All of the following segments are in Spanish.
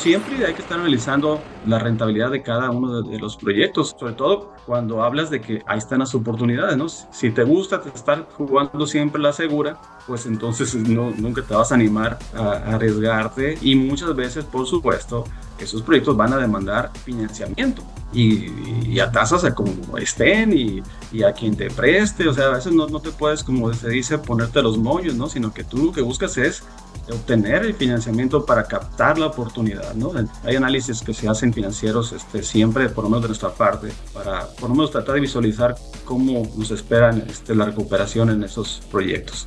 siempre hay que estar analizando la rentabilidad de cada uno de, los proyectos, sobre todo cuando hablas de que ahí están las oportunidades, ¿no? Si te gusta estar jugando siempre la segura, pues entonces no, nunca te vas a animar a, arriesgarte y muchas veces, por supuesto, esos proyectos van a demandar financiamiento y, a tasas a como estén y, y, a quien te preste, o sea, a veces no, no te puedes, como se dice, ponerte los moños, ¿no? Sino que tú lo que buscas es obtener el financiamiento para captar la oportunidad, ¿no? Hay análisis que se hacen financieros este, siempre, por lo menos de nuestra parte, para por lo menos tratar de visualizar cómo nos esperan este, la recuperación en esos proyectos.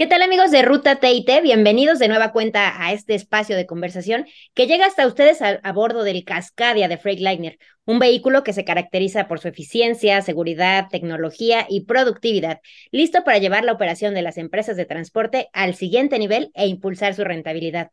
¿Qué tal amigos de Ruta TIT? Bienvenidos de nueva cuenta a este espacio de conversación que llega hasta ustedes a, bordo del Cascadia de Freightliner, un vehículo que se caracteriza por su eficiencia, seguridad, tecnología y productividad, listo para llevar la operación de las empresas de transporte al siguiente nivel e impulsar su rentabilidad.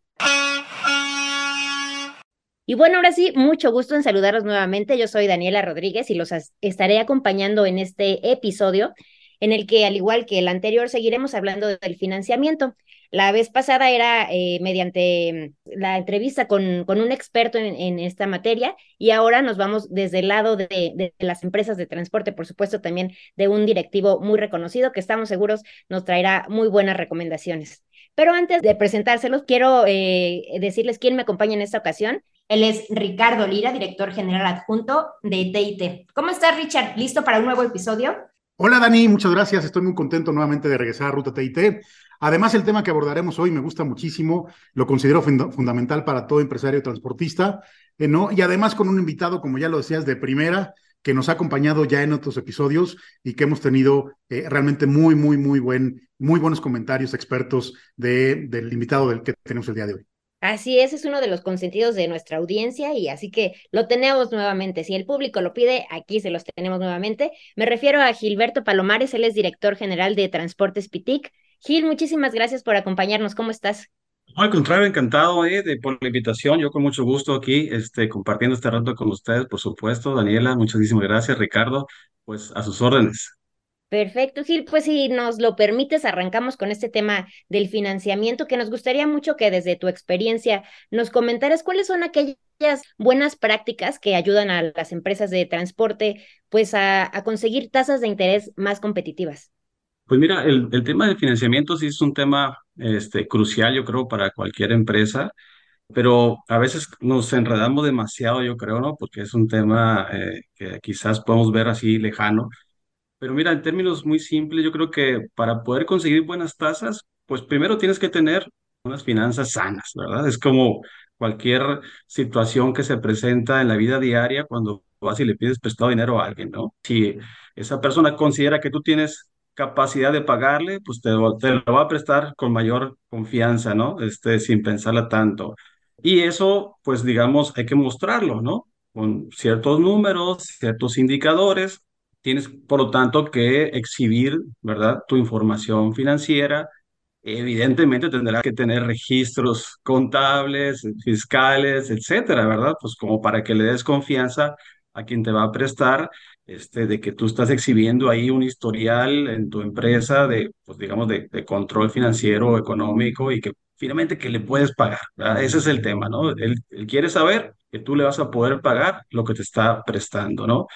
Y bueno, ahora sí, mucho gusto en saludarlos nuevamente. Yo soy Daniela Rodríguez y los estaré acompañando en este episodio en el que, al igual que el anterior, seguiremos hablando del financiamiento. La vez pasada era eh, mediante mm, la entrevista con, con un experto en, esta materia y ahora nos vamos desde el lado de, de, las empresas de transporte, por supuesto también de un directivo muy reconocido que estamos seguros nos traerá muy buenas recomendaciones. Pero antes de presentárselos, quiero eh, decirles quién me acompaña en esta ocasión. Él es Ricardo Lira, director general adjunto de TIT. ¿Cómo estás, Richard? ¿Listo para un nuevo episodio? Hola Dani, muchas gracias. Estoy muy contento nuevamente de regresar a Ruta TIT. Además, el tema que abordaremos hoy me gusta muchísimo, lo considero fundamental para todo empresario transportista, eh, ¿no? Y además con un invitado, como ya lo decías, de primera, que nos ha acompañado ya en otros episodios y que hemos tenido eh, realmente muy, muy, muy buen, muy buenos comentarios expertos de, del invitado del que tenemos el día de hoy. Así es, es uno de los consentidos de nuestra audiencia y así que lo tenemos nuevamente. Si el público lo pide, aquí se los tenemos nuevamente. Me refiero a Gilberto Palomares, él es director general de Transportes Pitic. Gil, muchísimas gracias por acompañarnos. ¿Cómo estás? Al contrario, encantado eh, de, por la invitación. Yo con mucho gusto aquí este, compartiendo este rato con ustedes, por supuesto. Daniela, muchísimas gracias. Ricardo, pues a sus órdenes. Perfecto, Gil. Pues si nos lo permites, arrancamos con este tema del financiamiento, que nos gustaría mucho que desde tu experiencia nos comentaras cuáles son aquellas buenas prácticas que ayudan a las empresas de transporte pues a, conseguir tasas de interés más competitivas. Pues mira, el, tema del financiamiento sí es un tema este, crucial, yo creo, para cualquier empresa, pero a veces nos enredamos demasiado, yo creo, ¿no? Porque es un tema eh, que quizás podemos ver así lejano pero mira, en términos muy simples, yo creo que para poder conseguir buenas tasas, pues primero tienes que tener unas finanzas sanas, ¿verdad? Es como cualquier situación que se presenta en la vida diaria cuando vas y le pides prestado dinero a alguien, ¿no? Si esa persona considera que tú tienes capacidad de pagarle, pues te, te lo va a prestar con mayor confianza, ¿no? Este, sin pensarla tanto. Y eso, pues digamos, hay que mostrarlo, ¿no? Con ciertos números, ciertos indicadores Tienes, por lo tanto, que exhibir, ¿verdad?, tu información financiera. Evidentemente tendrás que tener registros contables, fiscales, etcétera, ¿verdad? Pues como para que le des confianza a quien te va a prestar, este, de que tú estás exhibiendo ahí un historial en tu empresa de, pues digamos, de, control financiero económico y que finalmente que le puedes pagar. Ese es el tema, ¿no? él quiere saber que tú le vas a poder pagar lo que te está prestando, ¿no?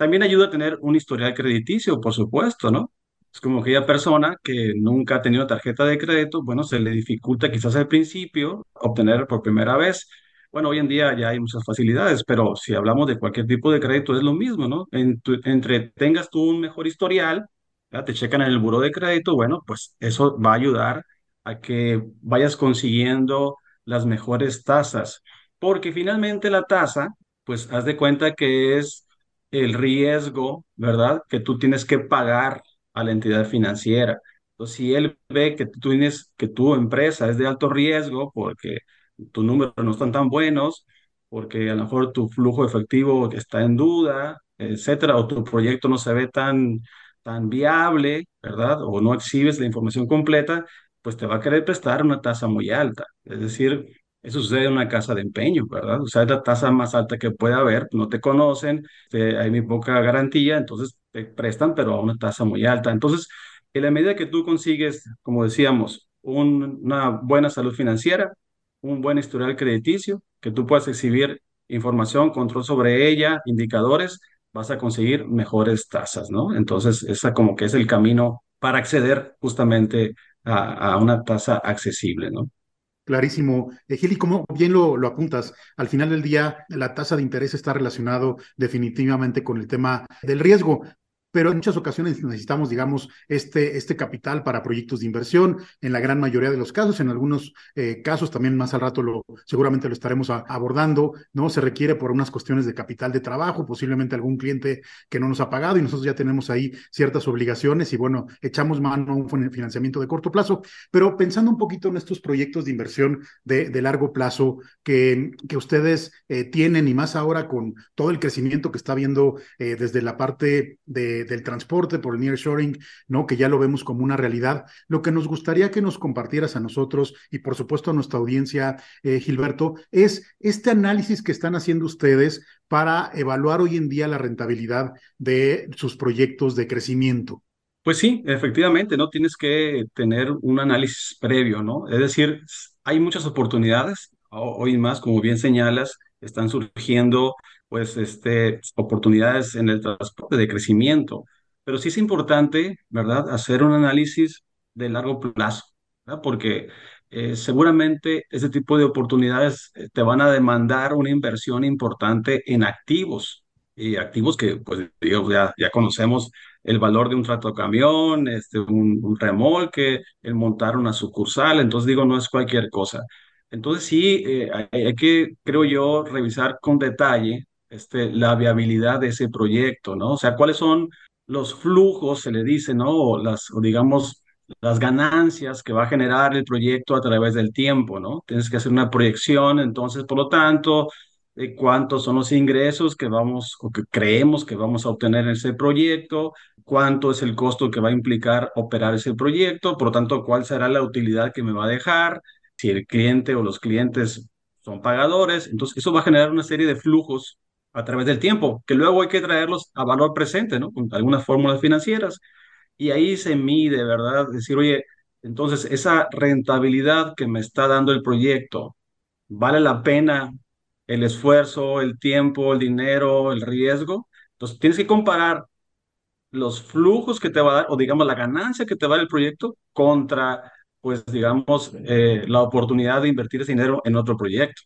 También ayuda a tener un historial crediticio, por supuesto, ¿no? Es como aquella persona que nunca ha tenido tarjeta de crédito, bueno, se le dificulta quizás al principio obtener por primera vez. Bueno, hoy en día ya hay muchas facilidades, pero si hablamos de cualquier tipo de crédito es lo mismo, ¿no? entre tengas tú un mejor historial, ya te checan en el buro de crédito, bueno, pues eso va a ayudar a que vayas consiguiendo las mejores tasas, porque finalmente la tasa, pues haz de cuenta que es el riesgo, ¿verdad? Que tú tienes que pagar a la entidad financiera. Entonces, si él ve que tú tienes, que tu empresa es de alto riesgo porque tus números no están tan buenos, porque a lo mejor tu flujo efectivo está en duda, etcétera, o tu proyecto no se ve tan, tan viable, ¿verdad? O no exhibes la información completa, pues te va a querer prestar una tasa muy alta. Es decir, eso sucede en una casa de empeño, ¿verdad? O sea, es la tasa más alta que puede haber, no te conocen, hay muy poca garantía, entonces te prestan, pero a una tasa muy alta. Entonces, en la medida que tú consigues, como decíamos, un- una buena salud financiera, un buen historial crediticio, que tú puedas exhibir información, control sobre ella, indicadores, vas a conseguir mejores tasas, ¿no? Entonces, esa como que es el camino para acceder justamente a una tasa accesible, ¿no? Clarísimo. Eh, Gil, como bien lo, lo apuntas, al final del día la tasa de interés está relacionado definitivamente con el tema del riesgo, pero en muchas ocasiones necesitamos, digamos, este, este capital para proyectos de inversión, en la gran mayoría de los casos, en algunos eh, casos también más al rato lo, seguramente lo estaremos abordando, ¿no? Se requiere por unas cuestiones de capital de trabajo, posiblemente algún cliente que no nos ha pagado y nosotros ya tenemos ahí ciertas obligaciones y bueno, echamos mano a un financiamiento de corto plazo, pero pensando un poquito en estos proyectos de inversión de, de largo plazo que, que ustedes eh, tienen y más ahora con todo el crecimiento que está viendo eh, desde la parte de, del transporte por el nearshoring, ¿no? Que ya lo vemos como una realidad. Lo que nos gustaría que nos compartieras a nosotros y por supuesto a nuestra audiencia, eh, Gilberto, es este análisis que están haciendo ustedes para evaluar hoy en día la rentabilidad de sus proyectos de crecimiento. Pues sí, efectivamente, ¿no? Tienes que tener un análisis previo, ¿no? Es decir, hay muchas oportunidades, hoy más, como bien señalas, están surgiendo, pues, este, oportunidades en el transporte de crecimiento, pero sí es importante, ¿verdad?, hacer un análisis de largo plazo, ¿verdad? Porque eh, seguramente ese tipo de oportunidades eh, te van a demandar una inversión importante en activos, y activos que, pues, ya, ya conocemos el valor de un tractocamión, este, un, un remolque, el montar una sucursal, entonces digo, no es cualquier cosa. Entonces sí, eh, hay, hay que, creo yo, revisar con detalle este, la viabilidad de ese proyecto, ¿no? O sea, cuáles son los flujos, se le dice, ¿no? O las, digamos, las ganancias que va a generar el proyecto a través del tiempo, ¿no? Tienes que hacer una proyección, entonces, por lo tanto, de cuántos son los ingresos que vamos o que creemos que vamos a obtener en ese proyecto, cuánto es el costo que va a implicar operar ese proyecto, por lo tanto, cuál será la utilidad que me va a dejar, si el cliente o los clientes son pagadores. Entonces, eso va a generar una serie de flujos a través del tiempo, que luego hay que traerlos a valor presente, ¿no? Con algunas fórmulas financieras. Y ahí se mide, ¿verdad? Decir, oye, entonces, esa rentabilidad que me está dando el proyecto, ¿vale la pena el esfuerzo, el tiempo, el dinero, el riesgo? Entonces, tienes que comparar los flujos que te va a dar, o digamos la ganancia que te va a dar el proyecto contra, pues digamos, eh, la oportunidad de invertir ese dinero en otro proyecto,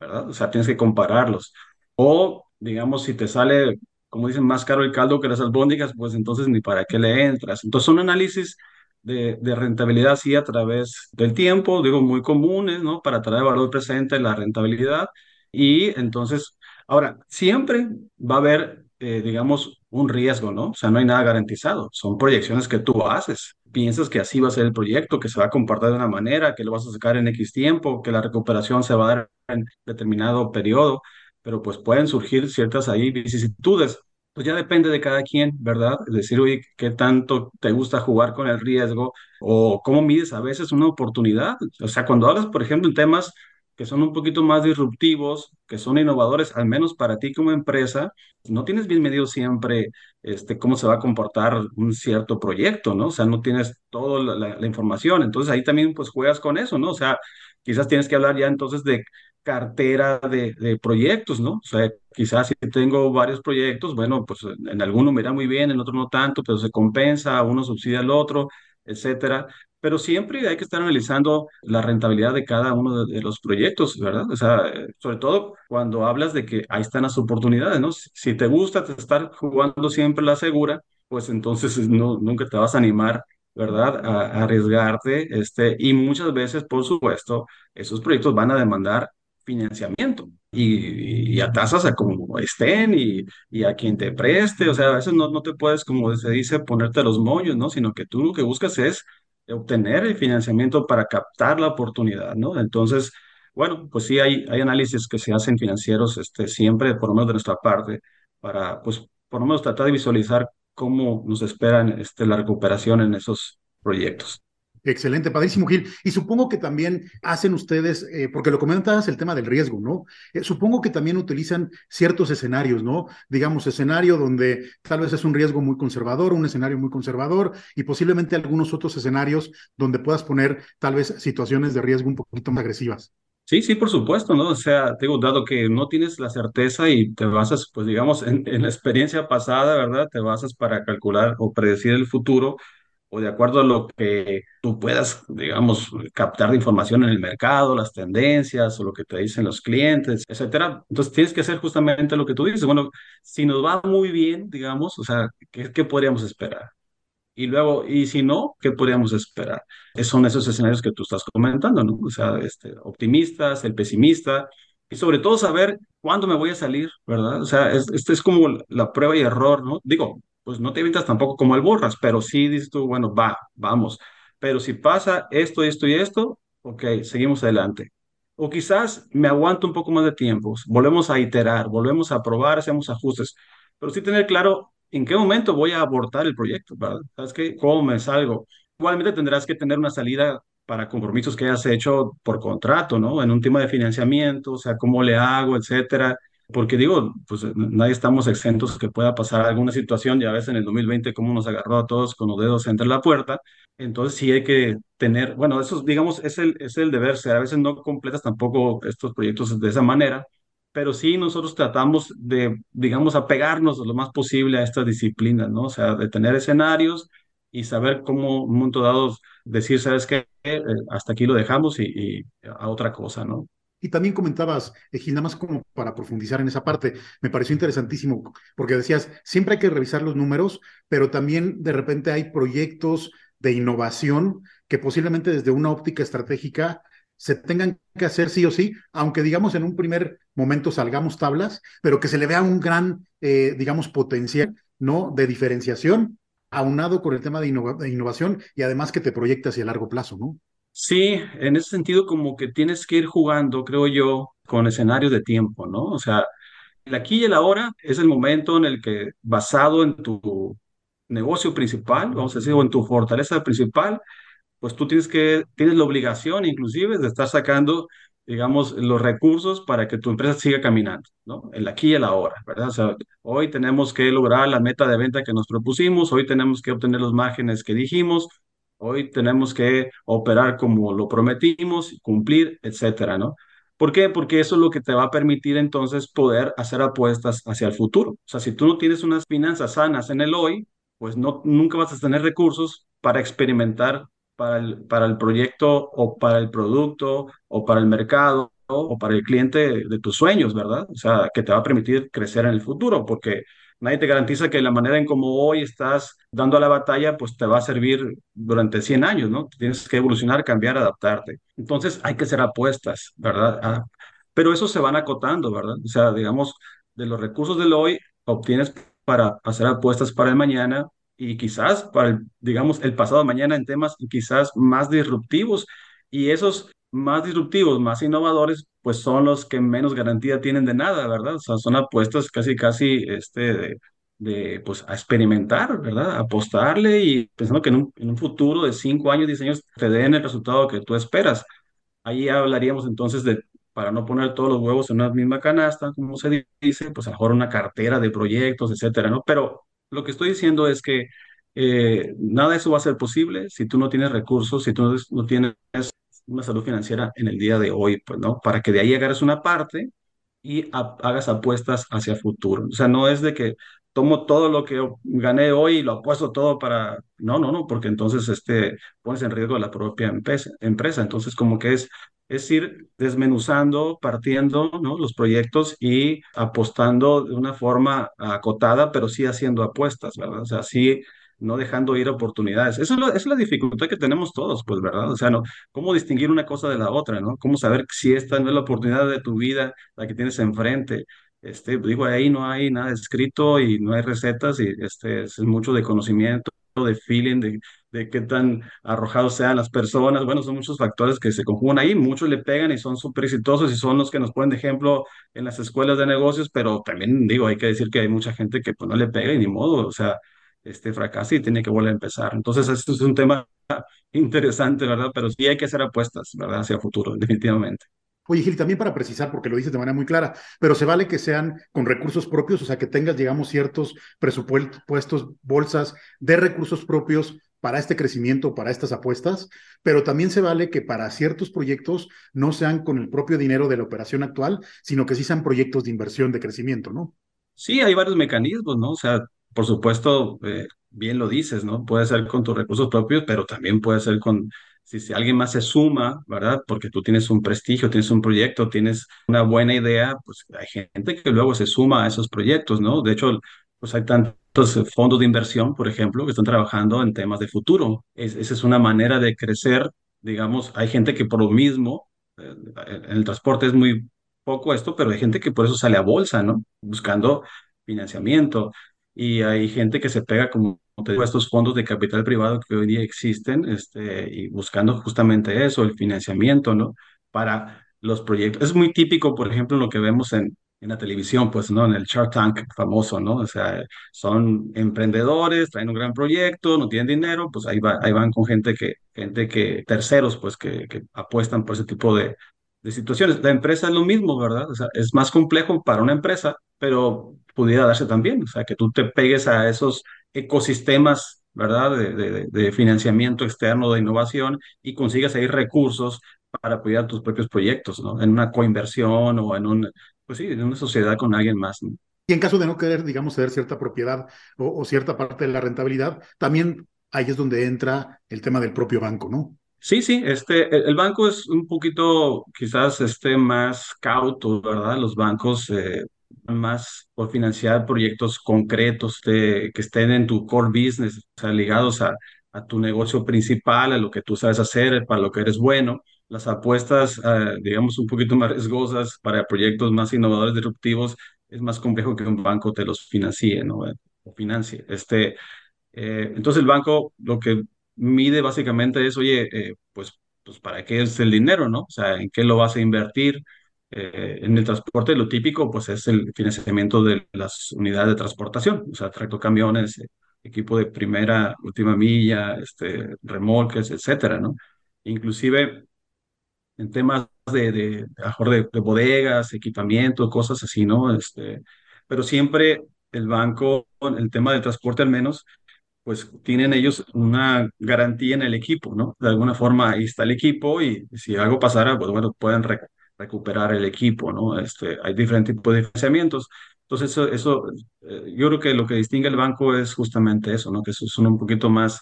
¿verdad? O sea, tienes que compararlos. O, digamos, si te sale, como dicen, más caro el caldo que las albóndigas, pues entonces ni para qué le entras. Entonces, son análisis de, de rentabilidad, sí, a través del tiempo, digo, muy comunes, ¿no? Para traer valor presente la rentabilidad. Y entonces, ahora, siempre va a haber, eh, digamos, un riesgo, ¿no? O sea, no hay nada garantizado. Son proyecciones que tú haces. Piensas que así va a ser el proyecto, que se va a comportar de una manera, que lo vas a sacar en X tiempo, que la recuperación se va a dar en determinado periodo, pero pues pueden surgir ciertas ahí vicisitudes. Pues ya depende de cada quien, ¿verdad? Es decir, oye, ¿qué tanto te gusta jugar con el riesgo? O cómo mides a veces una oportunidad. O sea, cuando hablas, por ejemplo, en temas que son un poquito más disruptivos, que son innovadores, al menos para ti como empresa, no tienes bien medido siempre este, cómo se va a comportar un cierto proyecto, ¿no? O sea, no tienes toda la, la, la información. Entonces ahí también pues juegas con eso, ¿no? O sea, quizás tienes que hablar ya entonces de cartera de, de, proyectos, ¿no? O sea, quizás si tengo varios proyectos, bueno, pues en alguno me irá muy bien, en otro no tanto, pero se compensa, uno subsidia al otro, etcétera. Pero siempre hay que estar analizando la rentabilidad de cada uno de, de los proyectos, ¿verdad? O sea, sobre todo cuando hablas de que ahí están las oportunidades, ¿no? Si, si te gusta estar jugando siempre la segura, pues entonces no, nunca te vas a animar ¿verdad? A, a, arriesgarte, este, y muchas veces, por supuesto, esos proyectos van a demandar financiamiento y, a tasas a como estén y, y, a quien te preste, o sea, a veces no, no te puedes, como se dice, ponerte los moños, ¿no? Sino que tú lo que buscas es obtener el financiamiento para captar la oportunidad, ¿no? Entonces, bueno, pues sí hay, hay análisis que se hacen financieros este, siempre, por lo menos de nuestra parte, para, pues, por lo menos tratar de visualizar cómo nos esperan este, la recuperación en esos proyectos. Excelente, padrísimo, Gil. Y supongo que también hacen ustedes, eh, porque lo comentabas el tema del riesgo, ¿no? Eh, supongo que también utilizan ciertos escenarios, ¿no? Digamos, escenario donde tal vez es un riesgo muy conservador, un escenario muy conservador y posiblemente algunos otros escenarios donde puedas poner tal vez situaciones de riesgo un poquito más agresivas. Sí, sí, por supuesto, ¿no? O sea, te digo, dado que no tienes la certeza y te basas, pues digamos, en, en la experiencia pasada, ¿verdad? Te basas para calcular o predecir el futuro o de acuerdo a lo que tú puedas, digamos, captar de información en el mercado, las tendencias o lo que te dicen los clientes, etcétera. Entonces tienes que hacer justamente lo que tú dices. Bueno, si nos va muy bien, digamos, o sea, ¿qué, qué podríamos esperar? Y luego, y si no, ¿qué podríamos esperar? Esos son esos escenarios que tú estás comentando, ¿no? O sea, este, optimistas, el pesimista, y sobre todo saber cuándo me voy a salir, ¿verdad? O sea, es, esto es como la prueba y error, ¿no? Digo, pues no te evitas tampoco como el borras, pero sí dices tú, bueno, va, vamos. Pero si pasa esto, esto y esto, ok, seguimos adelante. O quizás me aguanto un poco más de tiempo, volvemos a iterar, volvemos a probar, hacemos ajustes, pero sí tener claro en qué momento voy a abortar el proyecto, ¿verdad? ¿Sabes qué? ¿Cómo me salgo? Igualmente tendrás que tener una salida para compromisos que hayas hecho por contrato, ¿no? En un tema de financiamiento, o sea, cómo le hago, etcétera porque digo, pues nadie estamos exentos que pueda pasar alguna situación, ya ves en el 2020 cómo nos agarró a todos con los dedos entre la puerta, entonces sí hay que tener, bueno, eso digamos es el, es el deber ser, a veces no completas tampoco estos proyectos de esa manera, pero sí nosotros tratamos de, digamos, apegarnos lo más posible a estas disciplinas, ¿no? O sea, de tener escenarios y saber cómo un momento dado decir, ¿sabes qué? Eh, hasta aquí lo dejamos y, y a otra cosa, ¿no? Y también comentabas, Gil, nada más como para profundizar en esa parte, me pareció interesantísimo, porque decías, siempre hay que revisar los números, pero también de repente hay proyectos de innovación que posiblemente desde una óptica estratégica se tengan que hacer sí o sí, aunque digamos en un primer momento salgamos tablas, pero que se le vea un gran, eh, digamos, potencial, ¿no? De diferenciación, aunado con el tema de, de innovación y además que te proyecta hacia largo plazo, ¿no? Sí, en ese sentido como que tienes que ir jugando, creo yo, con escenarios de tiempo, ¿no? O sea, el aquí y el ahora es el momento en el que, basado en tu negocio principal, vamos a decir, o en tu fortaleza principal, pues tú tienes que, tienes la obligación inclusive de estar sacando, digamos, los recursos para que tu empresa siga caminando, ¿no? El aquí y el ahora, ¿verdad? O sea, hoy tenemos que lograr la meta de venta que nos propusimos, hoy tenemos que obtener los márgenes que dijimos, hoy tenemos que operar como lo prometimos, cumplir, etcétera, ¿no? ¿Por qué? Porque eso es lo que te va a permitir entonces poder hacer apuestas hacia el futuro. O sea, si tú no tienes unas finanzas sanas en el hoy, pues no, nunca vas a tener recursos para experimentar para el, para el proyecto o para el producto o para el mercado o para el cliente de tus sueños, ¿verdad? O sea, que te va a permitir crecer en el futuro, porque nadie te garantiza que la manera en como hoy estás dando a la batalla, pues te va a servir durante 100 años, ¿no? Tienes que evolucionar, cambiar, adaptarte. Entonces hay que hacer apuestas, ¿verdad? Ah, pero eso se van acotando, ¿verdad? O sea, digamos, de los recursos del hoy obtienes para hacer apuestas para el mañana y quizás para, digamos, el pasado mañana en temas quizás más disruptivos. Y esos más disruptivos, más innovadores, pues son los que menos garantía tienen de nada, ¿verdad? O sea, son apuestas casi, casi, este, de, de pues, a experimentar, ¿verdad? Apostarle y pensando que en un, en un futuro de cinco años, diez años, te den el resultado que tú esperas. Ahí hablaríamos entonces de, para no poner todos los huevos en una misma canasta, como se dice, pues a lo mejor una cartera de proyectos, etcétera, ¿no? Pero lo que estoy diciendo es que eh, nada de eso va a ser posible si tú no tienes recursos, si tú no tienes una salud financiera en el día de hoy, pues, ¿no? Para que de ahí agarres una parte y hagas apuestas hacia futuro. O sea, no es de que tomo todo lo que gané hoy y lo apuesto todo para... No, no, no, porque entonces este, pones en riesgo la propia empresa. empresa. Entonces, como que es, es ir desmenuzando, partiendo ¿no? los proyectos y apostando de una forma acotada, pero sí haciendo apuestas, ¿verdad? O sea, sí no dejando ir oportunidades. Eso es, la dificultad que tenemos todos, pues, ¿verdad? O sea, ¿no? ¿Cómo distinguir una cosa de la otra, ¿no? ¿Cómo saber si esta no es la oportunidad de tu vida, la que tienes enfrente? Este, digo, ahí no hay nada escrito y no hay recetas y este, es mucho de conocimiento de feeling, de, de qué tan arrojados sean las personas. Bueno, son muchos factores que se conjugan ahí. Muchos le pegan y son súper exitosos y son los que nos ponen de ejemplo en las escuelas de negocios, pero también digo, hay que decir que hay mucha gente que pues no le pega y ni modo, o sea, este fracasa y tiene que volver a empezar. Entonces, esto es un tema interesante, ¿verdad? Pero sí hay que hacer apuestas, ¿verdad? Hacia el futuro, definitivamente. Oye, Gil, también para precisar, porque lo dices de manera muy clara, pero se vale que sean con recursos propios, o sea, que tengas, digamos, ciertos presupuestos, bolsas de recursos propios para este crecimiento, para estas apuestas, pero también se vale que para ciertos proyectos no sean con el propio dinero de la operación actual, sino que sí sean proyectos de inversión, de crecimiento, ¿no? Sí, hay varios mecanismos, ¿no? O sea, por supuesto, eh, bien lo dices, ¿no? Puede ser con tus recursos propios, pero también puede ser con, si, si alguien más se suma, ¿verdad? Porque tú tienes un prestigio, tienes un proyecto, tienes una buena idea, pues hay gente que luego se suma a esos proyectos, ¿no? De hecho, pues hay tantos fondos de inversión, por ejemplo, que están trabajando en temas de futuro. Es, esa es una manera de crecer, digamos, hay gente que por lo mismo, eh, en el transporte es muy poco esto, pero hay gente que por eso sale a bolsa, ¿no? Buscando financiamiento. Y hay gente que se pega, como te digo, a estos fondos de capital privado que hoy día existen, este, y buscando justamente eso, el financiamiento, ¿no? Para los proyectos. Es muy típico, por ejemplo, lo que vemos en, en la televisión, pues, ¿no? En el Shark Tank famoso, ¿no? O sea, son emprendedores, traen un gran proyecto, no tienen dinero, pues ahí, va, ahí van con gente que, gente que, terceros, pues, que, que apuestan por ese tipo de, de situaciones. La empresa es lo mismo, ¿verdad? Es más complejo para una empresa, pero pudiera darse también, o sea, que tú te pegues a esos ecosistemas, ¿verdad? De, de, de financiamiento externo, de innovación y consigas ahí recursos para apoyar tus propios proyectos, ¿no? En una coinversión o en un, pues sí, en una sociedad con alguien más, ¿no? Y en caso de no querer, digamos, ceder cierta propiedad o cierta parte de la rentabilidad, también ahí es donde entra el tema del propio banco, ¿no? Sí, sí, este, el, banco es un poquito quizás este, más cauto, ¿verdad? Los bancos eh, más por financiar proyectos concretos que estén en tu core business, o sea, ligados a, a tu negocio principal, a lo que tú sabes hacer, para lo que eres bueno. Las apuestas, eh, digamos, un poquito más riesgosas para proyectos más innovadores, disruptivos, es más complejo que un banco te los financie, ¿no? Eh, O financie. Este, eh, entonces el banco lo que mide básicamente es, oye, eh, pues, pues ¿para qué es el dinero, no? O sea, ¿en qué lo vas a invertir? Eh, en el transporte lo típico pues es el financiamiento de las unidades de transportación, o sea, tractocamiones, eh, equipo de primera, última milla, este, remolques, etcétera, ¿no? Inclusive en temas de, de, de, de bodegas, equipamiento, cosas así, ¿no? Este, pero siempre el banco, el tema del transporte al menos, pues tienen ellos una garantía en el equipo, ¿no? De alguna forma ahí está el equipo y si algo pasara, pues bueno, pueden re- recuperar el equipo, ¿no? Este, hay diferentes tipos de financiamientos. Entonces, eso, eso eh, yo creo que lo que distingue el banco es justamente eso, ¿no? Que son un poquito más,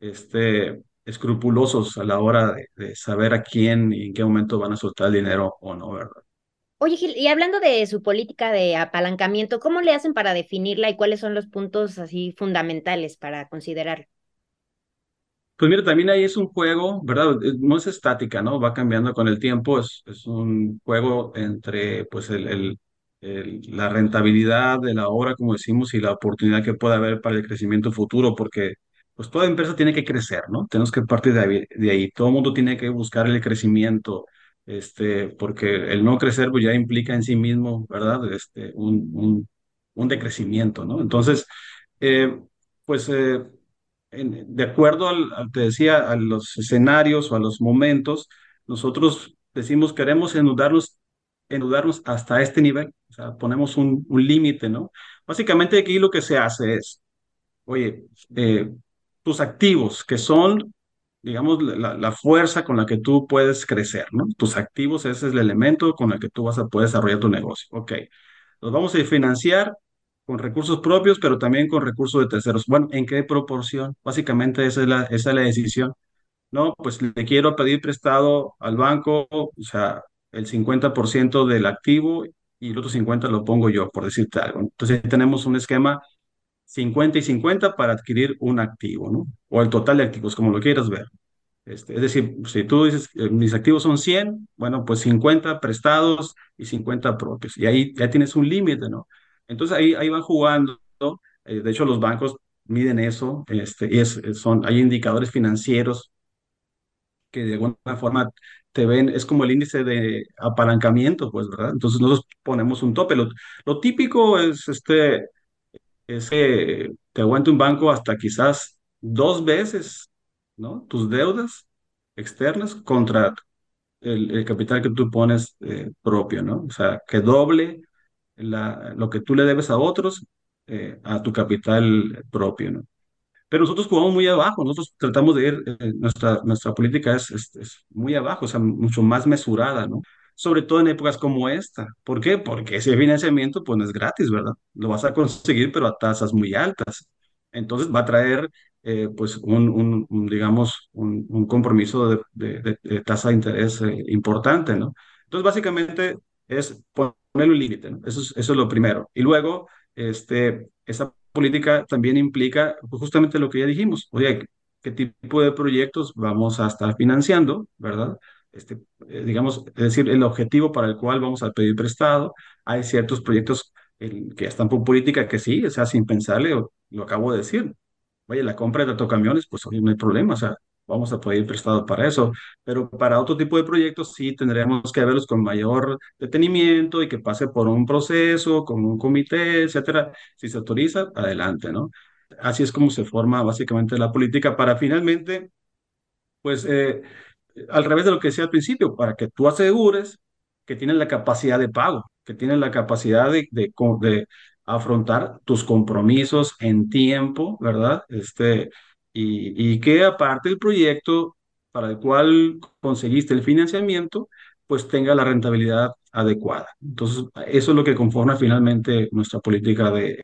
este, escrupulosos a la hora de, de saber a quién y en qué momento van a soltar el dinero o no, ¿verdad? Oye, Gil, y hablando de su política de apalancamiento, ¿cómo le hacen para definirla y cuáles son los puntos así fundamentales para considerar? Pues mira, también ahí es un juego, ¿verdad? Eh, No es estática, ¿no? Va cambiando con el tiempo, es, un juego entre, pues, el, el- el- la rentabilidad de la obra, como decimos, y la oportunidad que puede haber para el crecimiento futuro, porque, pues, toda empresa tiene que crecer, ¿no? Tenemos que partir de ahí, de ahí. Todo el mundo tiene que buscar el crecimiento, este, porque el no crecer, pues, ya implica en sí mismo, ¿verdad? Este, un, un, un decrecimiento, ¿no? Entonces, eh, pues... eh, de acuerdo al, al- te decía, a los escenarios o a los momentos, nosotros decimos queremos endeudarnos, endeudarnos hasta este nivel, o sea, ponemos un, un límite, ¿no? Básicamente aquí lo que se hace es, oye, eh, tus activos, que son, digamos, la, la fuerza con la que tú puedes crecer, ¿no? Tus activos, ese es el elemento con el que tú vas a poder desarrollar tu negocio. Ok, los vamos a financiar con recursos propios, pero también con recursos de terceros. Bueno, ¿en qué proporción? Básicamente esa es la, esa es la decisión. No, pues le quiero pedir prestado al banco, o sea, el 50% del activo y el otro 50% lo pongo yo, por decirte algo. Entonces tenemos un esquema 50 y 50 para adquirir un activo, ¿no? O el total de activos, como lo quieras ver. Este, es decir, si tú dices, eh, mis activos son 100, bueno, pues 50 prestados y 50 propios. Y ahí ya tienes un límite, ¿no? Entonces ahí, ahí van jugando. Eh, de hecho, los bancos miden eso, este, y son, hay indicadores financieros que de alguna forma te ven, es como el índice de apalancamiento, pues, ¿verdad? Entonces nosotros ponemos un tope. Lo típico es, este, es que te aguante un banco hasta quizás dos veces, ¿no? Tus deudas externas contra el, el capital que tú pones eh, propio, ¿no? O sea, que doble la, lo que tú le debes a otros eh, a tu capital propio, ¿no? Pero nosotros jugamos muy abajo, nosotros tratamos de ir, eh, nuestra, nuestra política es, es, es muy abajo, o sea, mucho más mesurada, ¿no? Sobre todo en épocas como esta. ¿Por qué? Porque ese financiamiento, pues no es gratis, ¿verdad? Lo vas a conseguir, pero a tasas muy altas. Entonces va a traer, eh, pues, un, un, un, digamos, un, un compromiso de, de, de, de, tasa de interés eh, importante, ¿no? Entonces, básicamente es ponerle un límite, ¿no? Eso es, eso es lo primero. Y luego, este, esa política también implica justamente lo que ya dijimos, oye, ¿qué tipo de proyectos vamos a estar financiando, verdad? Este, eh, digamos, es decir, el objetivo para el cual vamos a pedir prestado. Hay ciertos proyectos el, que están por política que sí, o sea, sin pensarle, lo acabo de decir. Oye, la compra de autocamiones, pues hoy no hay problema, o sea, vamos a pedir prestado para eso, pero para otro tipo de proyectos sí tendríamos que verlos con mayor detenimiento y que pase por un proceso, con un comité, etcétera. Si se autoriza, adelante, ¿no? Así es como se forma básicamente la política para finalmente, pues, eh, al revés de lo que decía al principio, para que tú asegures que tienen la capacidad de pago, que tienen la capacidad de, afrontar tus compromisos en tiempo, ¿verdad? Este, y, y que aparte el proyecto para el cual conseguiste el financiamiento, pues tenga la rentabilidad adecuada. Entonces, eso es lo que conforma finalmente nuestra política de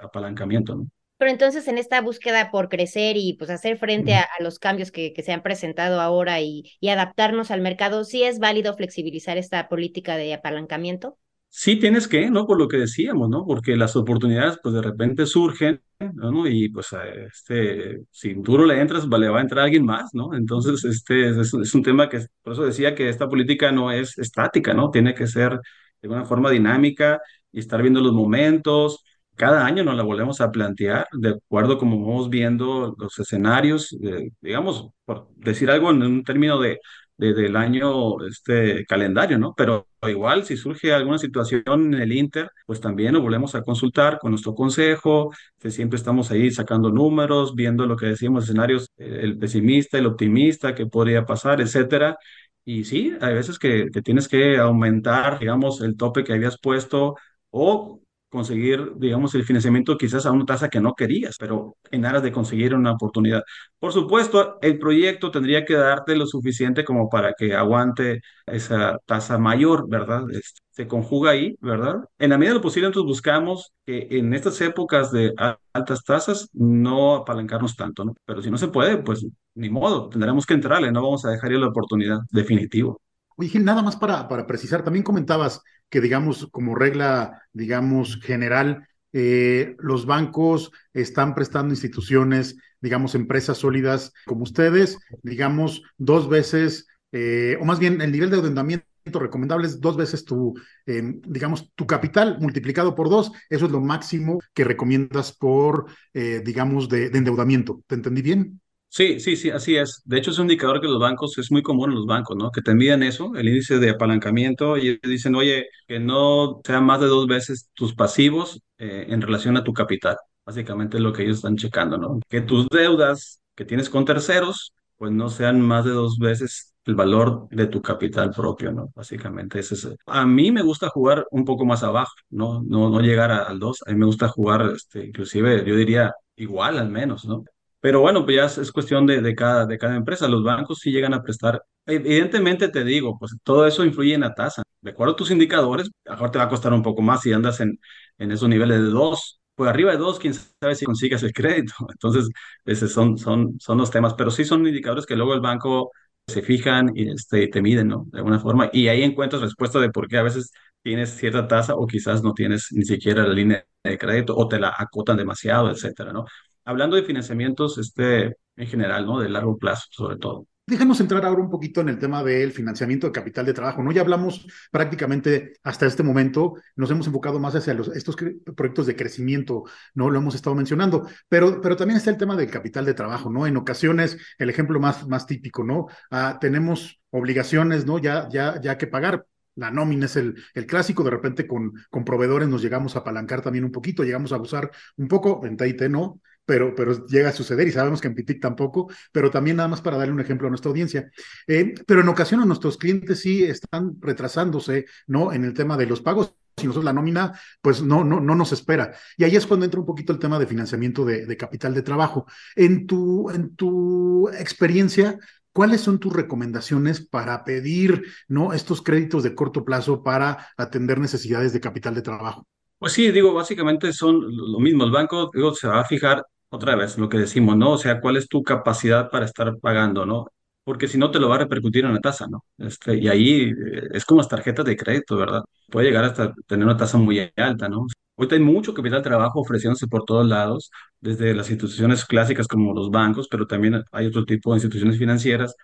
apalancamiento, ¿no? Pero entonces en esta búsqueda por crecer y pues hacer frente a, a los cambios que, que, se han presentado ahora y, y, adaptarnos al mercado, ¿sí es válido flexibilizar esta política de apalancamiento? Sí tienes que, ¿no? Por lo que decíamos, ¿no? Porque las oportunidades, pues de repente surgen, ¿no? Y pues, este, si duro le entras, le va a entrar alguien más, ¿no? Entonces, este es, es, un tema que, por eso decía que esta política no es estática, ¿no? Tiene que ser de una forma dinámica y estar viendo los momentos. Cada año nos la volvemos a plantear de acuerdo como vamos viendo los escenarios, eh, digamos, por decir algo en un término de desde el año este calendario, ¿no? Pero igual si surge alguna situación en el Inter, pues también lo volvemos a consultar con nuestro consejo, que siempre estamos ahí sacando números, viendo lo que decimos, escenarios, el pesimista, el optimista, qué podría pasar, etcétera. Y sí, hay veces que, que tienes que aumentar, digamos, el tope que habías puesto o conseguir, digamos, el financiamiento quizás a una tasa que no querías, pero en aras de conseguir una oportunidad. Por supuesto, el proyecto tendría que darte lo suficiente como para que aguante esa tasa mayor, ¿verdad? Se conjuga ahí, ¿verdad? En la medida de lo posible, entonces buscamos que en estas épocas de altas tasas no apalancarnos tanto, ¿no? Pero si no se puede, pues ni modo, tendremos que entrarle, no vamos a dejar ir la oportunidad, definitivo. Oye, nada más para, para precisar, también comentabas que, digamos, como regla, digamos, general, eh, los bancos están prestando instituciones, digamos, empresas sólidas como ustedes, digamos, dos veces, eh, o más bien el nivel de endeudamiento recomendable es dos veces tu, eh, digamos, tu capital multiplicado por dos. Eso es lo máximo que recomiendas por, eh, digamos, de endeudamiento. ¿Te entendí bien? Sí, sí, sí, así es. De hecho, es un indicador que los bancos, es muy común en los bancos, ¿no? Que te miden eso, el índice de apalancamiento, y dicen, oye, que no sea más de dos veces tus pasivos eh, en relación a tu capital. Básicamente es lo que ellos están checando, ¿no? Que tus deudas que tienes con terceros, pues no sean más de dos veces el valor de tu capital propio, ¿no? Básicamente es. A mí me gusta jugar un poco más abajo, ¿no? No, no llegar a, al dos. A mí me gusta jugar, este, inclusive, yo diría igual al menos, ¿no? Pero bueno, pues ya es, es cuestión de, de, cada, de cada empresa. Los bancos sí llegan a prestar. Evidentemente te digo, pues todo eso influye en la tasa. De acuerdo a tus indicadores, mejor te va a costar un poco más si andas en, en esos niveles de dos. Pues arriba de dos, quién sabe si consigas el crédito. Entonces, esos son, son, son los temas. Pero sí son indicadores que luego el banco se fijan y este, te miden, ¿no? De alguna forma. Y ahí encuentras respuesta de por qué a veces tienes cierta tasa o quizás no tienes ni siquiera la línea de crédito o te la acotan demasiado, etcétera, ¿no? Hablando de financiamientos este, en general, ¿no? De largo plazo, sobre todo. Déjanos entrar ahora un poquito en el tema del financiamiento de capital de trabajo, ¿no? Ya hablamos prácticamente hasta este momento, nos hemos enfocado más hacia los, estos proyectos de crecimiento, ¿no? Lo hemos estado mencionando, pero, pero también está el tema del capital de trabajo, ¿no? En ocasiones, el ejemplo más, más típico, ¿no? Ah, tenemos obligaciones, ¿no? Ya, ya, ya que pagar, la nómina es el, el clásico, de repente con, con proveedores nos llegamos a apalancar también un poquito, llegamos a abusar un poco, en TIT no, pero, pero llega a suceder y sabemos que en Pitic tampoco, pero también nada más para darle un ejemplo a nuestra audiencia. Eh, pero en ocasiones nuestros clientes sí están retrasándose, ¿no? En el tema de los pagos si nosotros la nómina, pues no, no, no nos espera. Y ahí es cuando entra un poquito el tema de financiamiento de, de, capital de trabajo. En tu, en tu experiencia, ¿cuáles son tus recomendaciones para pedir ¿no? estos créditos de corto plazo para atender necesidades de capital de trabajo? Pues sí, digo, básicamente son lo mismo. El banco digo, se va a fijar otra vez lo que decimos, ¿no? O sea, ¿cuál es tu capacidad para estar pagando, ¿no? Porque si no te lo va a repercutir en la tasa, ¿no? Este, y ahí eh, es como las tarjetas de crédito, ¿verdad? Puede llegar hasta tener una tasa muy alta, ¿no? Ahorita hay mucho capital de trabajo ofreciéndose por todos lados, desde las instituciones clásicas como los bancos, pero también hay otro tipo de instituciones financieras,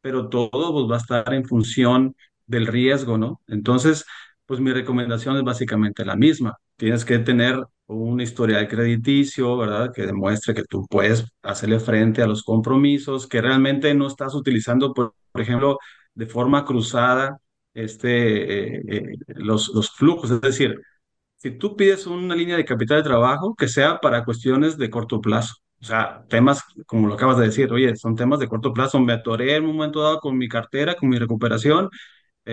pero todo pues, va a estar en función del riesgo, ¿no? Entonces, pues mi recomendación es básicamente la misma. Tienes que tener un historial crediticio, ¿verdad? Que demuestre que tú puedes hacerle frente a los compromisos, que realmente no estás utilizando, por, por ejemplo, de forma cruzada este, eh, eh, los, los flujos. Es decir, si tú pides una línea de capital de trabajo, que sea para cuestiones de corto plazo. O sea, temas como lo acabas de decir, oye, son temas de corto plazo. Me atoré en un momento dado con mi cartera, con mi recuperación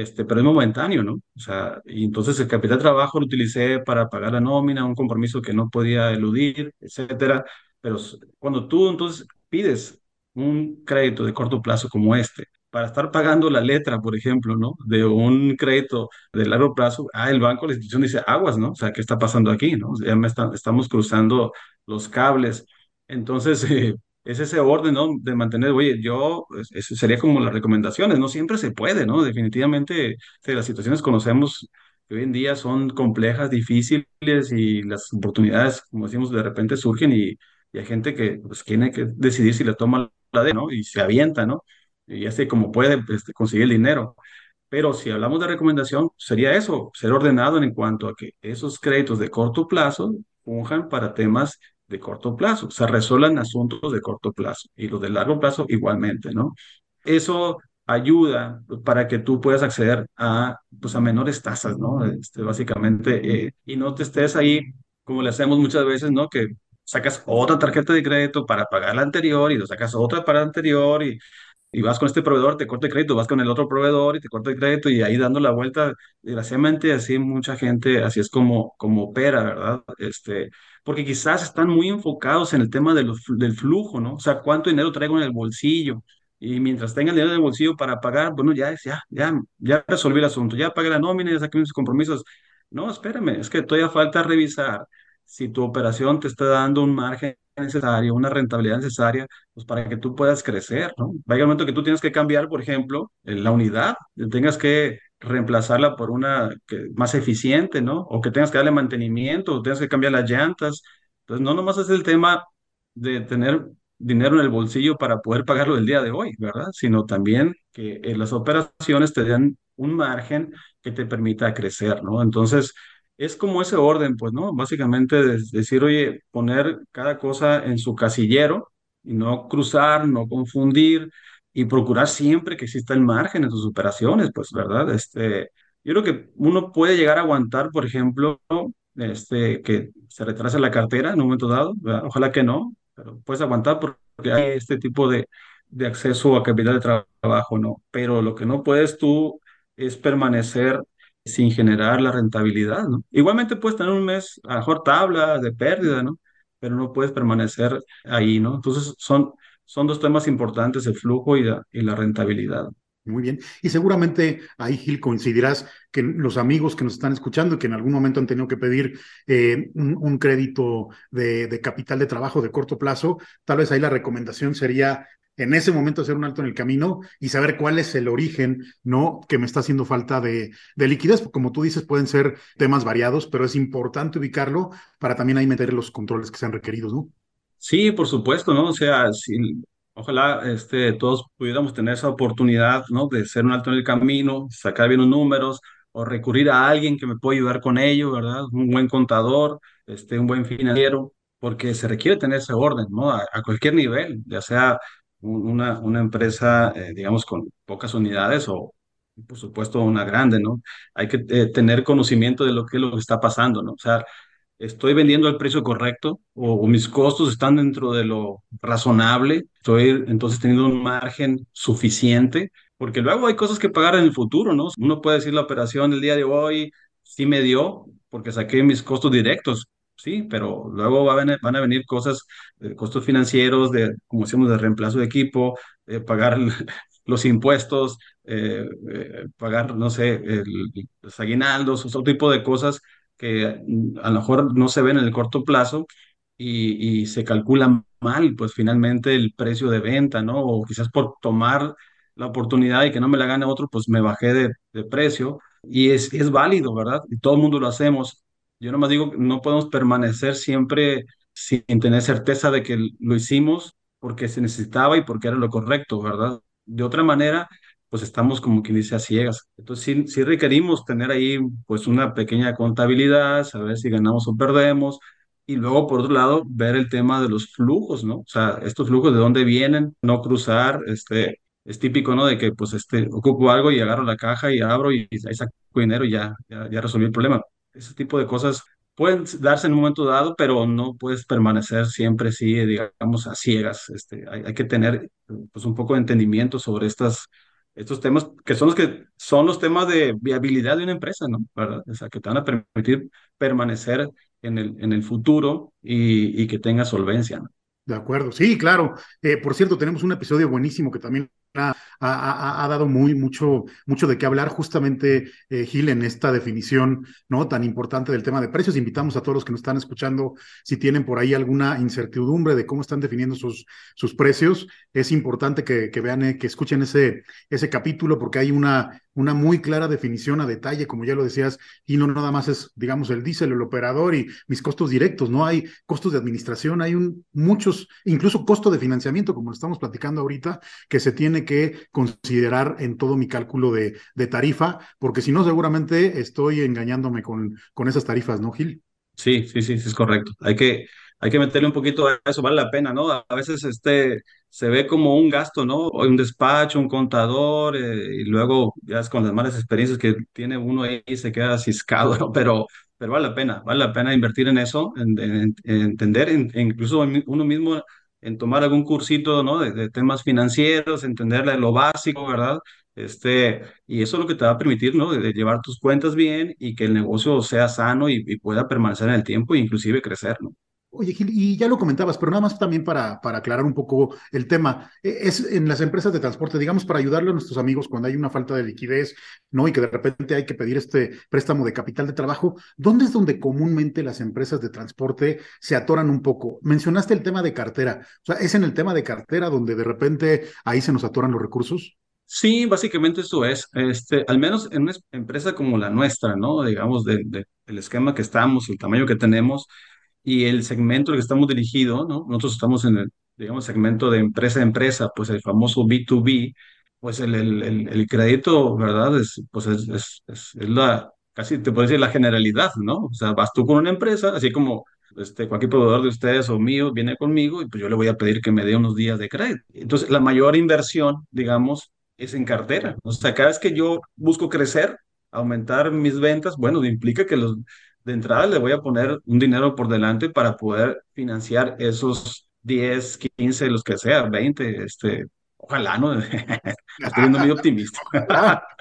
este, pero es momentáneo, ¿no? O sea, y entonces el capital de trabajo lo utilicé para pagar la nómina, un compromiso que no podía eludir, etcétera. Pero cuando tú entonces pides un crédito de corto plazo como este, para estar pagando la letra, por ejemplo, ¿no? De un crédito de largo plazo, ah, el banco, la institución dice, aguas, ¿no? O sea, ¿qué está pasando aquí, no? Ya me estamos cruzando los cables. Entonces, eh, es ese orden, ¿no? De mantener, oye, yo, eso sería como las recomendaciones, no siempre se puede, ¿no? Definitivamente, de las situaciones conocemos hoy en día son complejas, difíciles y las oportunidades, como decimos, de repente surgen y, y hay gente que pues tiene que decidir si le toma la de, ¿no? Y se avienta, ¿no? Y así como puede pues, conseguir el dinero. Pero si hablamos de recomendación, sería eso, ser ordenado en cuanto a que esos créditos de corto plazo funjan para temas de corto plazo, se resuelvan asuntos de corto plazo y los de largo plazo igualmente, ¿no? Eso ayuda para que tú puedas acceder a, pues, a menores tasas, ¿no? Este, básicamente, eh, y no te estés ahí, como le hacemos muchas veces, ¿no? Que sacas otra tarjeta de crédito para pagar la anterior y lo sacas otra para la anterior y y vas con este proveedor, te corta el crédito, vas con el otro proveedor y te corta el crédito y ahí dando la vuelta, desgraciadamente así mucha gente, así es como, como opera, ¿verdad? Este, porque quizás están muy enfocados en el tema de los, del flujo, ¿no? O sea, cuánto dinero traigo en el bolsillo y mientras tenga el dinero en el bolsillo para pagar, bueno, ya, ya, ya, ya resolví el asunto, ya pagué la nómina, ya saqué mis compromisos. No, espérame, es que todavía falta revisar si tu operación te está dando un margen necesario, una rentabilidad necesaria, pues para que tú puedas crecer, ¿no? Vaya el momento que tú tienes que cambiar, por ejemplo, la unidad, tengas que reemplazarla por una más eficiente, ¿no? O que tengas que darle mantenimiento, o tengas que cambiar las llantas. Entonces, no nomás es el tema de tener dinero en el bolsillo para poder pagarlo el día de hoy, ¿verdad? Sino también que eh, las operaciones te den un margen que te permita crecer, ¿no? Entonces, es como ese orden, pues, ¿no? Básicamente decir, oye, poner cada cosa en su casillero y no cruzar, no confundir y procurar siempre que exista el margen en sus operaciones, pues, ¿verdad? Este, yo creo que uno puede llegar a aguantar, por ejemplo, este, que se retrase la cartera en un momento dado, ojalá que no, pero puedes aguantar porque hay este tipo de, de acceso a capital de trabajo, ¿no? Pero lo que no puedes tú es permanecer sin generar la rentabilidad, ¿no? Igualmente puedes tener un mes, a mejor tabla de pérdida, ¿no? Pero no puedes permanecer ahí, ¿no? Entonces son, son dos temas importantes, el flujo y la, y la rentabilidad. Muy bien. Y seguramente ahí, Gil, coincidirás que los amigos que nos están escuchando y que en algún momento han tenido que pedir eh, un, crédito de, de, capital de trabajo de corto plazo, tal vez ahí la recomendación sería en ese momento hacer un alto en el camino y saber cuál es el origen, ¿no? Que me está haciendo falta de, de liquidez. Como tú dices, pueden ser temas variados, pero es importante ubicarlo para también ahí meter los controles que sean requeridos, ¿no? Sí, por supuesto, ¿no? O sea, Ojalá este, todos pudiéramos tener esa oportunidad, ¿no? De ser un alto en el camino, sacar bien los números o recurrir a alguien que me pueda ayudar con ello, ¿verdad? Un buen contador, este, un buen financiero, porque se requiere tener ese orden, ¿no? A, cualquier nivel, ya sea un- una, una empresa, eh, digamos, con pocas unidades o, por supuesto, una grande, ¿no? Hay que eh, tener conocimiento de lo que lo que está pasando, ¿no? O sea, estoy vendiendo al precio correcto o, mis costos están dentro de lo razonable, estoy entonces teniendo un margen suficiente, porque luego hay cosas que pagar en el futuro, ¿no? Uno puede decir la operación del día de hoy sí me dio porque saqué mis costos directos, sí, pero luego van a venir cosas, eh, costos financieros, de, como decimos, de reemplazo de equipo, pagar los impuestos, eh, eh, pagar, no sé, el- los aguinaldos, otro tipo de cosas que mm, a lo mejor no se ven en el corto plazo y, se calcula mal, pues finalmente el precio de venta, ¿no? O quizás por tomar la oportunidad y que no me la gane otro, pues me bajé de, de precio y es, es válido, ¿verdad? Y todo el mundo lo hacemos. Yo nomás digo, que no podemos permanecer siempre sin tener certeza de que lo hicimos porque se necesitaba y porque era lo correcto, ¿verdad? De otra manera, pues estamos como quien dice a ciegas. Entonces sí, sí requerimos tener ahí pues una pequeña contabilidad, saber si ganamos o perdemos. Y luego, por otro lado, ver el tema de los flujos, ¿no? O sea, estos flujos de dónde vienen, no cruzar, este, es típico, ¿no? De que pues este, ocupo algo y agarro la caja y abro y ahí saco dinero y ya, ya, ya resolví el problema. Ese tipo de cosas pueden darse en un momento dado, pero no puedes permanecer siempre así, digamos, a ciegas. Este, hay, hay que tener pues un poco de entendimiento sobre estas estos temas que son los que son los temas de viabilidad de una empresa, ¿no? ¿Verdad? O sea, que te van a permitir permanecer en el, en el futuro y, y que tenga solvencia, ¿no? De acuerdo, sí, claro. Eh, por cierto, tenemos un episodio buenísimo que también ha, dado muy mucho, mucho de qué hablar, justamente, eh, Gil, en esta definición ¿no? tan importante del tema de precios. Invitamos a todos los que nos están escuchando, si tienen por ahí alguna incertidumbre de cómo están definiendo sus, sus precios, es importante que, que vean, eh, que escuchen ese, ese capítulo, porque hay una, una muy clara definición a detalle, como ya lo decías, y no nada más es, digamos, el diésel, el operador y mis costos directos, no hay costos de administración, hay un, muchos, incluso costo de financiamiento, como lo estamos platicando ahorita, que se tiene que considerar en todo mi cálculo de, tarifa, porque si no, seguramente estoy engañándome con, con esas tarifas, ¿no, Gil? Sí, sí, sí, sí, es correcto. Hay que, hay que meterle un poquito a eso, vale la pena, ¿no? A veces este, se ve como un gasto, ¿no? Un despacho, un contador, eh, y luego ya es con las malas experiencias que tiene uno ahí se queda ciscado, ¿no? Pero, pero vale la pena, vale la pena invertir en eso, en, en- en entender, en- incluso uno mismo, en tomar algún cursito, ¿no? De, temas financieros, entenderle lo básico, ¿verdad? Este, y eso es lo que te va a permitir, ¿no? De, de llevar tus cuentas bien y que el negocio sea sano y, y pueda permanecer en el tiempo e inclusive crecer, ¿no? Oye, Gil, y ya lo comentabas, pero nada más también para, para aclarar un poco el tema. Eh, Es en las empresas de transporte, digamos, para ayudarle a nuestros amigos cuando hay una falta de liquidez, ¿no? Y que de repente hay que pedir este préstamo de capital de trabajo, ¿dónde es donde comúnmente las empresas de transporte se atoran un poco? Mencionaste el tema de cartera, o sea, ¿es en el tema de cartera donde de repente ahí se nos atoran los recursos? Sí, básicamente eso es, este, al menos en una es- empresa como la nuestra, ¿no? Digamos, de, de- el esquema que estamos, el tamaño que tenemos y el segmento al que estamos dirigidos, ¿no? Nosotros estamos en el, digamos, segmento de empresa a empresa, pues el famoso B2B, pues el, el, el, el crédito, ¿verdad? Es, pues es, es, es, la, casi te puedo decir la generalidad, ¿no? O sea, vas tú con una empresa, así como este, cualquier proveedor de ustedes o mío viene conmigo y pues yo le voy a pedir que me dé unos días de crédito. Entonces, la mayor inversión, digamos, es en cartera. O sea, cada vez que yo busco crecer, aumentar mis ventas, bueno, implica que los de entrada le voy a poner un dinero por delante para poder financiar esos 10, 15, los que sea, 20, este, ojalá, ¿no? Estoy siendo muy optimista.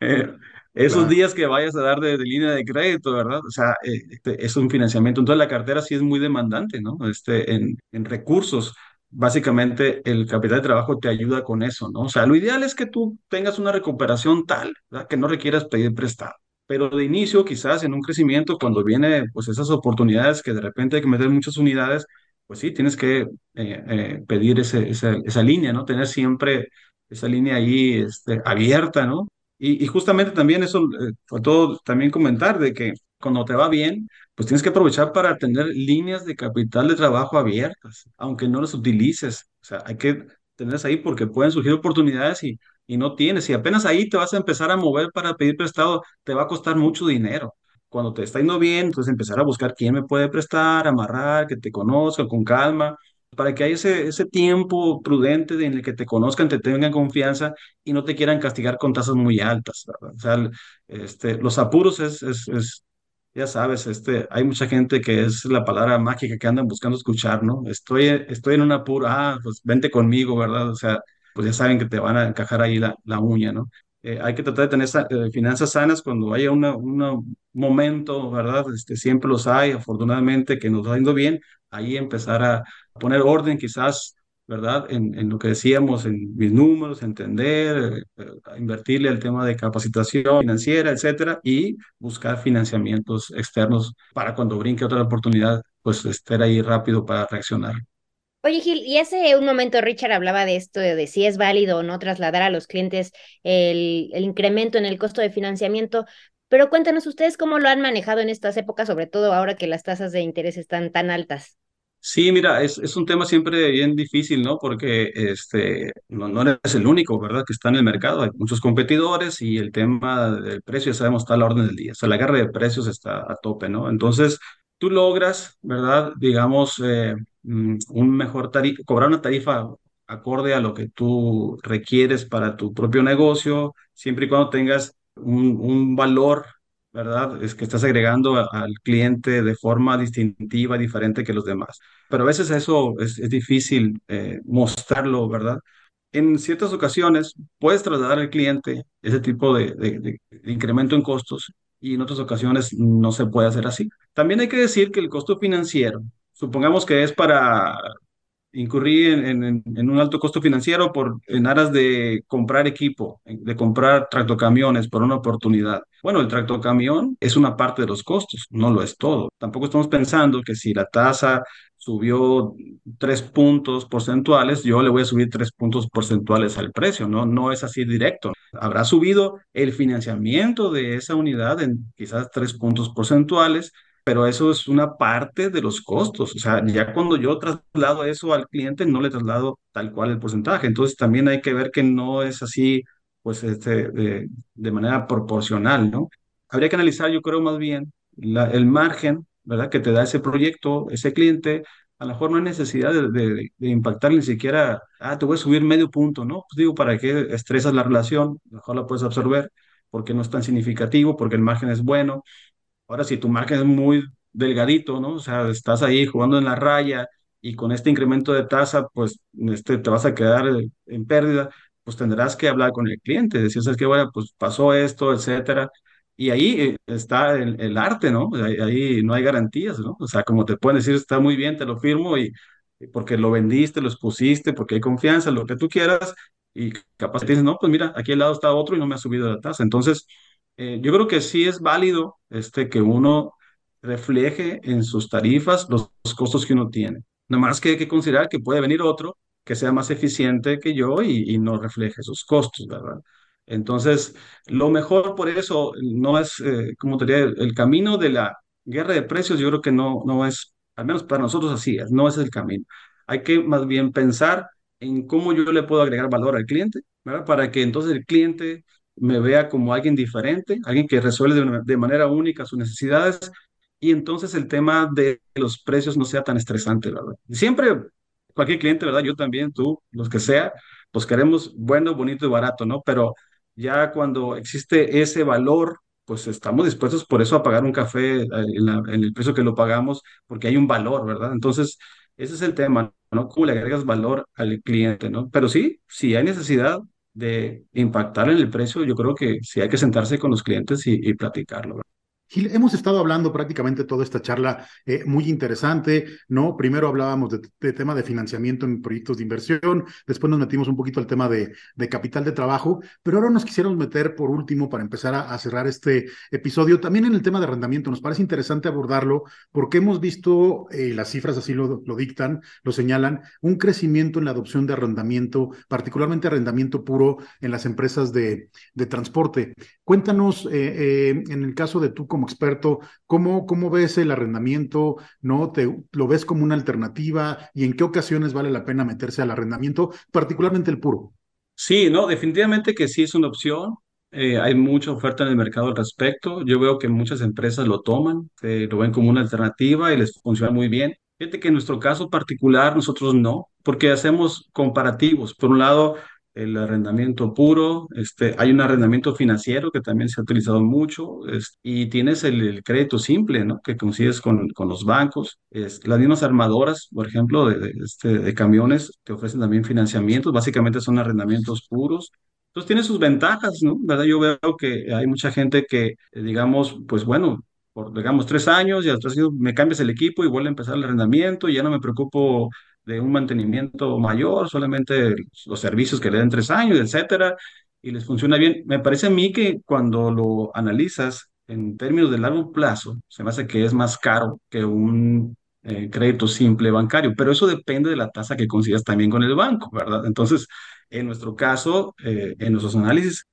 Eh, esos claro. días que vayas a dar de, de línea de crédito, ¿verdad? O sea, eh, este, es un financiamiento. Entonces la cartera sí es muy demandante, ¿no? Este, en, en recursos. Básicamente el capital de trabajo te ayuda con eso, ¿no? O sea, lo ideal es que tú tengas una recuperación tal, ¿verdad? Que no requieras pedir prestado. Pero de inicio, quizás en un crecimiento, cuando viene pues esas oportunidades que de repente hay que meter muchas unidades, pues sí, tienes que eh, eh, pedir ese, esa, línea, ¿no? Tener siempre esa línea ahí este, abierta, ¿no? Y, y justamente también eso, eh, faltó también comentar de que cuando te va bien, pues tienes que aprovechar para tener líneas de capital de trabajo abiertas, aunque no las utilices. O sea, hay que tenerlas ahí porque pueden surgir oportunidades y, y no tienes. Y apenas ahí te vas a empezar a mover para pedir prestado, te va a costar mucho dinero. Cuando te está yendo bien, entonces empezar a buscar quién me puede prestar, amarrar, que te conozca con calma, para que haya ese, ese tiempo prudente en el que te conozcan, te tengan confianza y no te quieran castigar con tasas muy altas. O sea, este, los apuros es, es, es ya sabes, este, hay mucha gente que es la palabra mágica que andan buscando escuchar, ¿no? Estoy, estoy en un apuro, ah, pues vente conmigo, ¿verdad? O sea, pues ya saben que te van a encajar ahí la, la uña, ¿no? Eh, hay que tratar de tener eh, finanzas sanas cuando haya un momento, ¿verdad? Este, siempre los hay, afortunadamente, que nos va yendo bien, ahí empezar a poner orden quizás ¿verdad? En, en, lo que decíamos, en mis números, entender, eh, invertirle el tema de capacitación financiera, etcétera, y buscar financiamientos externos para cuando brinque otra oportunidad, pues estar ahí rápido para reaccionar. Oye, Gil, y hace un momento Richard hablaba de esto, de, si es válido o no trasladar a los clientes el, incremento en el costo de financiamiento, pero cuéntanos ustedes cómo lo han manejado en estas épocas, sobre todo ahora que las tasas de interés están tan altas. Sí, mira, es, un tema siempre bien difícil, ¿no? Porque este, no, no eres el único, ¿verdad? Que está en el mercado. Hay muchos competidores y el tema del precio, ya sabemos, está a la orden del día. O sea, la guerra de precios está a tope, ¿no? Entonces, tú logras, ¿verdad? Digamos, eh, un mejor tarifa, cobrar una tarifa acorde a lo que tú requieres para tu propio negocio, siempre y cuando tengas un, un valor ¿verdad? Es que estás agregando al cliente de forma distintiva, diferente que los demás. Pero a veces eso es, difícil eh, mostrarlo, ¿verdad? En ciertas ocasiones puedes trasladar al cliente ese tipo de, de, incremento en costos y en otras ocasiones no se puede hacer así. También hay que decir que el costo financiero, supongamos que es para incurrí en, en, un alto costo financiero por, en aras de comprar equipo, de comprar tractocamiones por una oportunidad. Bueno, el tractocamión es una parte de los costos, no lo es todo. Tampoco estamos pensando que si la tasa subió tres puntos porcentuales, yo le voy a subir tres puntos porcentuales al precio, ¿no? No es así directo. Habrá subido el financiamiento de esa unidad en quizás tres puntos porcentuales, pero eso es una parte de los costos. O sea, ya cuando yo traslado eso al cliente, no le traslado tal cual el porcentaje. Entonces también hay que ver que no es así, pues, este, de, de manera proporcional, ¿no? Habría que analizar, yo creo, más bien la, el margen, ¿verdad? Que te da ese proyecto, ese cliente. A lo mejor no hay necesidad de, de, de impactar ni siquiera, ah, te voy a subir medio punto, ¿no? Pues digo, ¿para qué estresas la relación? Mejor la puedes absorber porque no es tan significativo, porque el margen es bueno Ahora, si tu margen es muy delgadito, ¿no? O sea, estás ahí jugando en la raya y con este incremento de tasa, pues este, te vas a quedar en pérdida, pues tendrás que hablar con el cliente, decir, ¿sabes qué? Bueno, pues pasó esto, etcétera. Y ahí eh, está el, arte, ¿no? Ahí, ahí, no hay garantías, ¿no? O sea, como te pueden decir, está muy bien, te lo firmo y porque lo vendiste, lo expusiste, porque hay confianza, lo que tú quieras, y capaz te dices, no, pues mira, aquí al lado está otro y no me ha subido la tasa. Entonces, eh, yo creo que sí es válido este, que uno refleje en sus tarifas los, costos que uno tiene. Nada más que hay que considerar que puede venir otro que sea más eficiente que yo y, no refleje esos costos, ¿verdad? Entonces, lo mejor por eso no es, eh, como te diría, el, camino de la guerra de precios, yo creo que no, no es, al menos para nosotros así no es el camino. Hay que más bien pensar en cómo yo le puedo agregar valor al cliente, ¿verdad? Para que entonces el cliente me vea como alguien diferente, alguien que resuelve de, manera única sus necesidades y entonces el tema de los precios no sea tan estresante, ¿verdad? Siempre, cualquier cliente, ¿verdad? Yo también, tú, los que sea, pues queremos bueno, bonito y barato, ¿no? Pero ya cuando existe ese valor, pues estamos dispuestos por eso a pagar un café eh, en, en el precio que lo pagamos, porque hay un valor, ¿verdad? Entonces, ese es el tema, ¿no? ¿Cómo le agregas valor al cliente, ¿no? Pero sí, si hay necesidad, de impactar en el precio, yo creo que sí hay que sentarse con los clientes y, y platicarlo. Gil, hemos estado hablando prácticamente toda esta charla eh, muy interesante, ¿no? Primero hablábamos de, tema de financiamiento en proyectos de inversión, después nos metimos un poquito al tema de, capital de trabajo, pero ahora nos quisiéramos meter por último para empezar a, cerrar este episodio también en el tema de arrendamiento. Nos parece interesante abordarlo porque hemos visto, eh, las cifras así lo, dictan, lo señalan, un crecimiento en la adopción de arrendamiento, particularmente arrendamiento puro en las empresas de transporte. Cuéntanos, eh, eh, en el caso de tú como experto, ¿cómo, cómo ves el arrendamiento? ¿No te, lo ves como una alternativa? ¿Y en qué ocasiones vale la pena meterse al arrendamiento, particularmente el puro? Sí, no, definitivamente que sí es una opción. Eh, hay mucha oferta en el mercado al respecto. Yo veo que muchas empresas lo toman, lo ven como una alternativa y les funciona muy bien. Fíjate que en nuestro caso particular nosotros no, porque hacemos comparativos. Por un lado, el arrendamiento puro, este, hay un arrendamiento financiero que también se ha utilizado mucho, y tienes el, crédito simple, ¿no? Que consigues con, con los bancos. Es, las mismas armadoras, por ejemplo, de, este, de camiones, te ofrecen también financiamientos, básicamente son arrendamientos puros. Entonces tiene sus ventajas, ¿no? ¿Verdad? Yo veo que hay mucha gente que, digamos, pues bueno, por, digamos, tres años y a tres años me cambias el equipo y vuelve a empezar el arrendamiento y ya no me preocupo de un mantenimiento mayor, solamente los servicios que le den tres años, etcétera, y les funciona bien. Me parece a mí que cuando lo analizas en términos de largo plazo, se me hace que es más caro que un eh, crédito simple bancario, pero eso depende de la tasa que consigas también con el banco, ¿verdad? Entonces, en nuestro caso, eh, en nuestros análisis,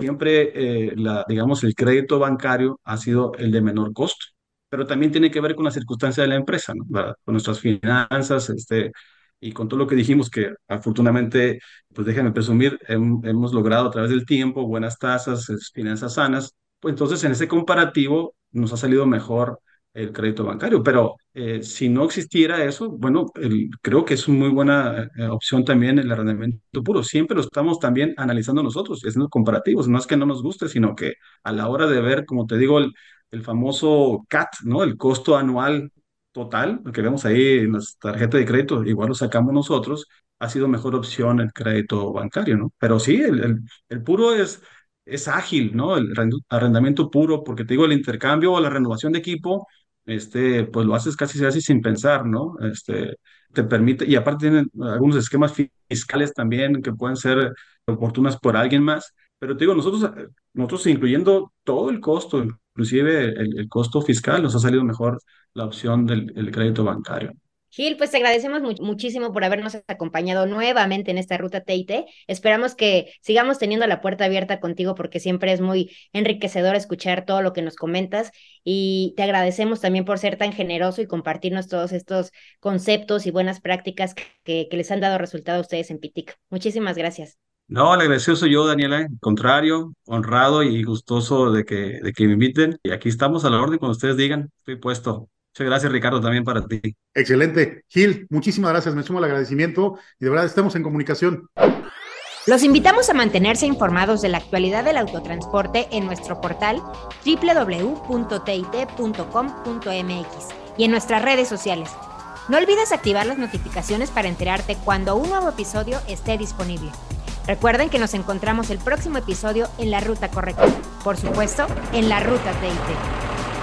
siempre, eh, la, digamos, el crédito bancario ha sido el de menor costo pero también tiene que ver con la circunstancia de la empresa, ¿no? Con nuestras finanzas, este, y con todo lo que dijimos que afortunadamente, pues déjenme presumir, hemos logrado a través del tiempo buenas tasas, finanzas sanas, pues entonces en ese comparativo nos ha salido mejor el crédito bancario, pero eh, si no existiera eso, bueno, creo que es una muy buena eh, opción también el arrendamiento puro. Siempre lo estamos también analizando nosotros, haciendo comparativos, no es que no nos guste, sino que a la hora de ver, como te digo, el, el famoso CAT, ¿no? El costo anual total, lo que vemos ahí en las tarjetas de crédito, igual lo sacamos nosotros, ha sido mejor opción el crédito bancario, ¿no? Pero sí, el, el, puro es, es ágil, ¿no? El arrendamiento puro, porque te digo, el intercambio o la renovación de equipo, este, pues lo haces casi, casi sin pensar, ¿no? Este, te permite, y aparte tienen algunos esquemas fiscales también que pueden ser oportunas por alguien más, pero te digo, nosotros, nosotros incluyendo todo el costo, inclusive el, costo fiscal, nos ha salido mejor la opción del crédito bancario. Gil, pues te agradecemos muchísimo por habernos acompañado nuevamente en esta ruta TIT. Esperamos que sigamos teniendo la puerta abierta contigo porque siempre es muy enriquecedor escuchar todo lo que nos comentas y te agradecemos también por ser tan generoso y compartirnos todos estos conceptos y buenas prácticas que, que les han dado resultado a ustedes en PITIC. Muchísimas gracias. No, el agradecido soy yo, Daniela. Al contrario, honrado y gustoso de que, de que me inviten. Y aquí estamos a la orden cuando ustedes digan. Estoy puesto. Muchas gracias, Ricardo, también para ti. Excelente. Gil, muchísimas gracias. Me sumo al agradecimiento y de verdad estamos en comunicación. Los invitamos a mantenerse informados de la actualidad del autotransporte en nuestro portal www.tit.com.mx y en nuestras redes sociales. No olvides activar las notificaciones para enterarte cuando un nuevo episodio esté disponible. Recuerden que nos encontramos el próximo episodio en la ruta correcta. Por supuesto, en la ruta TIT.